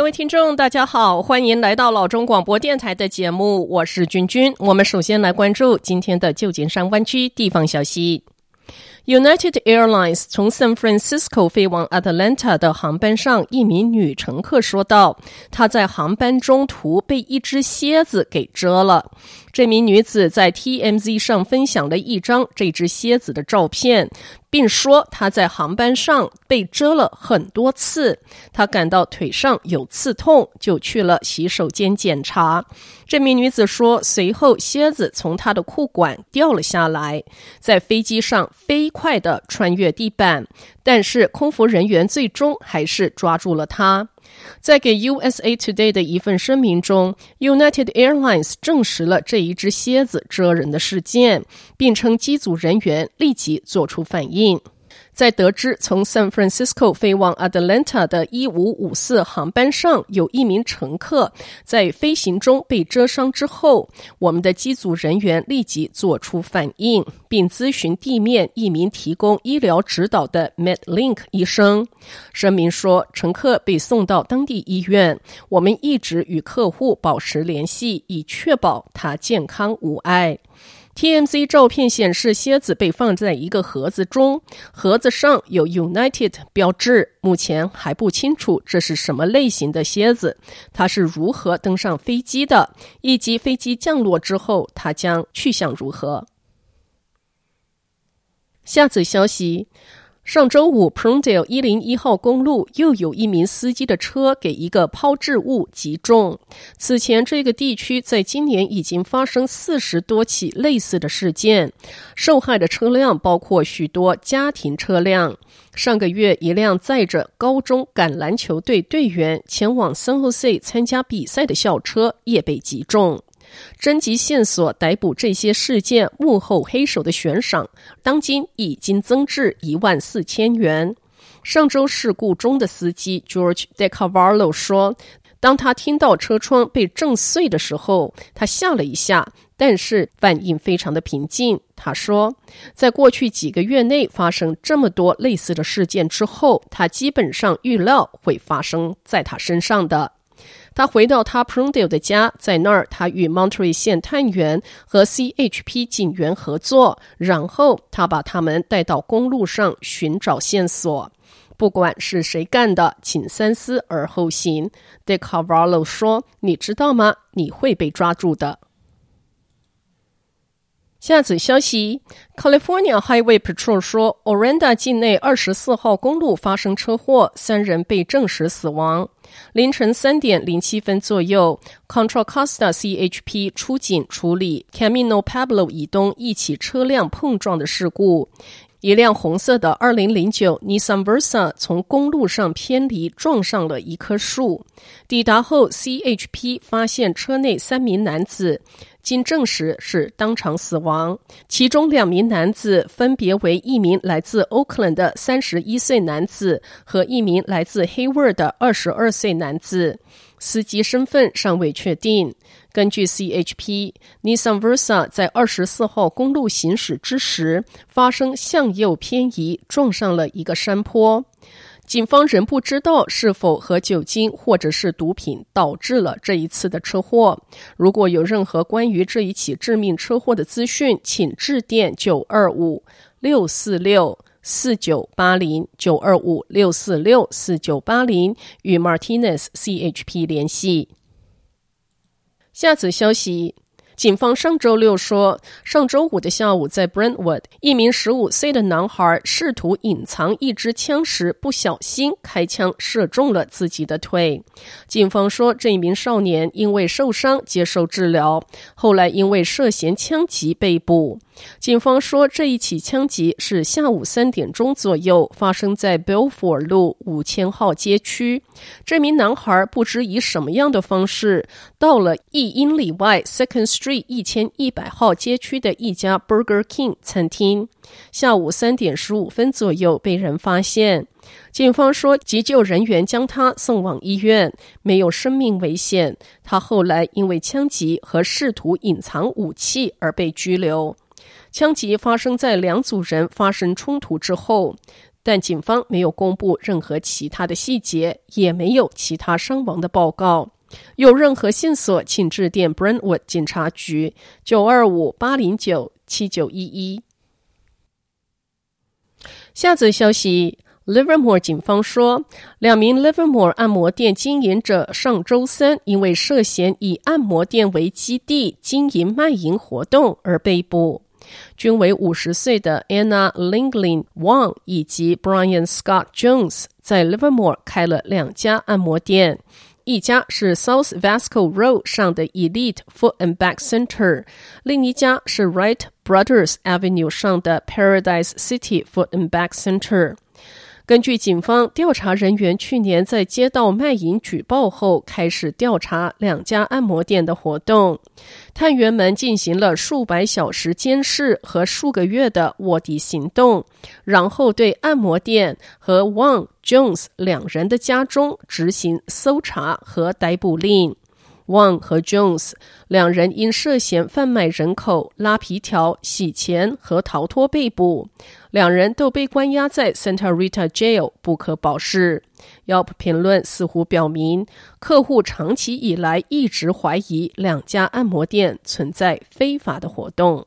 各位听众，大家好，欢迎来到老中广播电台的节目，我是君君。我们首先来关注今天的旧金山湾区地方消息。United Airlines 从 San Francisco 飞往 Atlanta 的航班上，一名女乘客说道：“她在航班中途被一只蝎子给蛰了。”这名女子在 TMZ 上分享了一张这只蝎子的照片，并说他在航班上被蛰了很多次，他感到腿上有刺痛，就去了洗手间检查。这名女子说，随后蝎子从她的裤管掉了下来，在飞机上飞快地穿越地板，但是空服人员最终还是抓住了她。在给 USA Today 的一份声明中，United Airlines 证实了这一只蝎子蜇人的事件，并称机组人员立即做出反应。在得知从 San Francisco 飞往 Atlanta 的一五五四航班上有一名乘客在飞行中被蛰伤之后，我们的机组人员立即做出反应，并咨询地面一名提供医疗指导的 MedLink 医生。声明说，乘客被送到当地医院，我们一直与客户保持联系，以确保他健康无碍。TMC 照片显示，蝎子被放在一个盒子中，盒子上有 United 标志。目前还不清楚这是什么类型的蝎子，它是如何登上飞机的，以及飞机降落之后它将去向如何。下则消息。上周五，Prontel 一零一号公路又有一名司机的车给一个抛掷物击中。此前，这个地区在今年已经发生四十多起类似的事件，受害的车辆包括许多家庭车辆。上个月，一辆载着高中橄榄球队队员前往 San Jose 参加比赛的校车也被击中。征集线索，逮捕这些事件幕后黑手的悬赏，当今已经增至一万四千元。上周事故中的司机 George DeCavallo 说，当他听到车窗被震碎的时候，他吓了一下，但是反应非常的平静。他说，在过去几个月内发生这么多类似的事件之后，他基本上预料会发生在他身上的。他回到他 Prudial 的家，在那儿，他与 Monterey 县探员和 CHP 警员合作，然后他把他们带到公路上寻找线索。不管是谁干的，请三思而后行。，DeCarvalho 说：“你知道吗？你会被抓住的。”下则消息：California Highway Patrol 说 o r a n d a 境内二十四号公路发生车祸，三人被证实死亡。凌晨三点零七分左右，Contra Costa CHP 出警处理 Camino Pablo 以东一起车辆碰撞的事故。一辆红色的二零零九 Nissan Versa 从公路上偏离，撞上了一棵树。抵达后，CHP 发现车内三名男子。经证实是当场死亡，其中两名男子分别为一名来自 Oakland 的三十一岁男子和一名来自 Hayward 的二十二岁男子，司机身份尚未确定。根据 CHP，Nissan Versa 在二十四号公路行驶之时发生向右偏移，撞上了一个山坡。警方仍不知道是否和酒精或者是毒品导致了这一次的车祸。如果有任何关于这一起致命车祸的资讯，请致电九二五六四六四九八零九二五六四六四九八零与 Martinez CHP 联系。下则消息。警方上周六说，上周五的下午，在 Brentwood，一名十五岁的男孩试图隐藏一支枪时，不小心开枪射中了自己的腿。警方说，这一名少年因为受伤接受治疗，后来因为涉嫌枪击被捕。警方说，这一起枪击是下午三点钟左右发生在 Belford 路五千号街区。这名男孩不知以什么样的方式到了一英里外 Second Street 一千一百号街区的一家 Burger King 餐厅，下午三点十五分左右被人发现。警方说，急救人员将他送往医院，没有生命危险。他后来因为枪击和试图隐藏武器而被拘留。枪击发生在两组人发生冲突之后，但警方没有公布任何其他的细节，也没有其他伤亡的报告。有任何线索，请致电 Brentwood 警察局九二五八零九七九一一。下则消息，Livermore 警方说，两名 Livermore 按摩店经营者上周三因为涉嫌以按摩店为基地经营卖淫活动而被捕。均为五十岁的 Anna Linglin Wang 以及 Brian Scott Jones，在 Livermore 开了两家按摩店，一家是 South Vasco Road 上的 Elite Foot and Back Center，另一家是 Wright Brothers Avenue 上的 Paradise City Foot and Back Center。 根据警方调查人员去年在接到卖淫举报后，开始调查两家按摩店的活动。探员们进行了数百小时监视和数个月的卧底行动，然后对按摩店和 Wang Jones 两人的家中执行搜查和逮捕令。Wang 和 Jones 两人因涉嫌贩卖人口、拉皮条、洗钱和逃脱被捕，两人都被关押在 Santa Rita Jail，不可保释。Yelp 评论似乎表明，客户长期以来一直怀疑两家按摩店存在非法的活动。